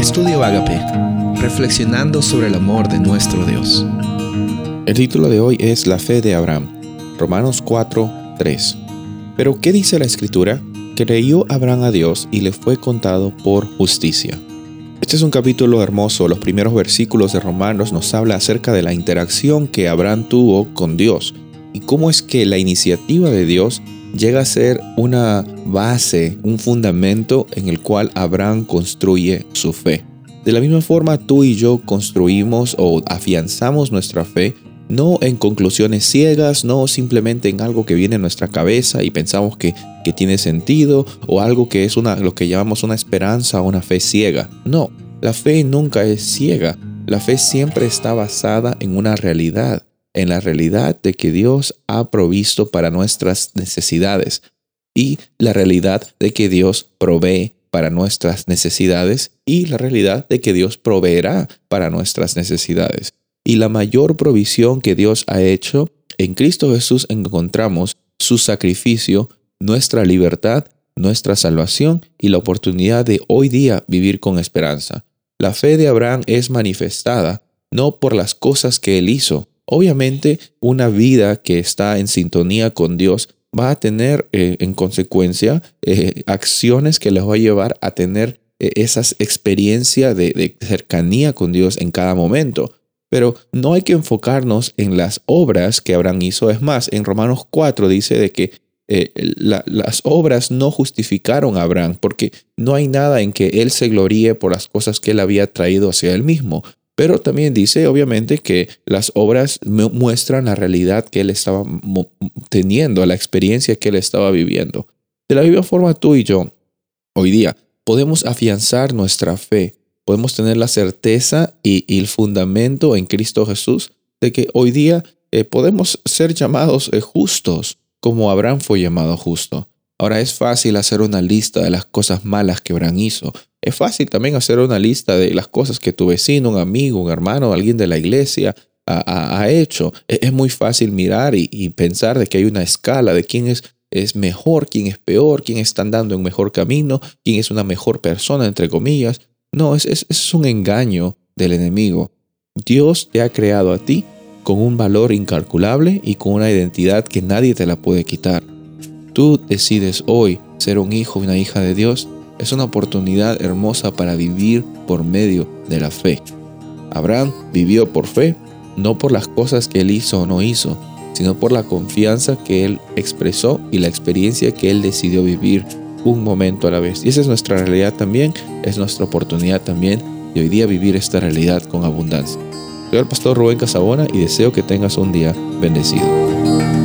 Estudio Agape, reflexionando sobre el amor de nuestro Dios. El título de hoy es La fe de Abraham, Romanos 4, 3. Pero ¿qué dice la escritura? Creyó Abraham a Dios y le fue contado por justicia. Este es un capítulo hermoso. Los primeros versículos de Romanos nos habla acerca de la interacción que Abraham tuvo con Dios y cómo es que la iniciativa de Dios llega a ser una base, un fundamento en el cual Abraham construye su fe. De la misma forma, tú y yo construimos o afianzamos nuestra fe no en conclusiones ciegas, no simplemente en algo que viene en nuestra cabeza y pensamos que, que tiene sentido o algo que es una, lo que llamamos una esperanza o una fe ciega. No, la fe nunca es ciega. La fe siempre está basada en una realidad en la realidad de que Dios ha provisto para nuestras necesidades y la realidad de que Dios provee para nuestras necesidades y la realidad de que Dios proveerá para nuestras necesidades. Y la mayor provisión que Dios ha hecho, en Cristo Jesús encontramos su sacrificio, nuestra libertad, nuestra salvación y la oportunidad de hoy día vivir con esperanza. La fe de Abraham es manifestada no por las cosas que él hizo, Obviamente, una vida que está en sintonía con Dios va a tener eh, en consecuencia eh, acciones que les va a llevar a tener eh, esas experiencias de, cercanía con Dios en cada momento. Pero no hay que enfocarnos en las obras que Abraham hizo. Es más, en Romanos 4 dice de que las obras no justificaron a Abraham, porque no hay nada en que él se gloríe por las cosas que él había traído hacia él mismo. Pero también dice, obviamente, que las obras muestran la realidad que él estaba teniendo, la experiencia que él estaba viviendo. De la misma forma, tú y yo, hoy día, podemos afianzar nuestra fe, podemos tener la certeza y, el fundamento en Cristo Jesús de que hoy día eh, podemos ser llamados eh, justos, como Abraham fue llamado justo. Ahora es fácil hacer una lista de las cosas malas que Abraham hizo, es fácil también hacer una lista de las cosas que tu vecino, un amigo, un hermano, alguien de la iglesia ha, hecho. E, es, muy fácil mirar y, pensar de que hay una escala de quién es, es mejor, quién es peor, quién está andando en mejor camino, quién es una mejor persona, entre comillas. No, es, es, es un engaño del enemigo. Dios te ha creado a ti con un valor incalculable y con una identidad que nadie te la puede quitar. Tú decides hoy ser un hijo y una hija de Dios es una oportunidad hermosa para vivir por medio de la fe. Abraham vivió por fe, no por las cosas que él hizo o no hizo, sino por la confianza que él expresó y la experiencia que él decidió vivir un momento a la vez. Y esa es nuestra realidad también, es nuestra oportunidad también de hoy día vivir esta realidad con abundancia. Soy el pastor Rubén Casabona y deseo que tengas un día bendecido.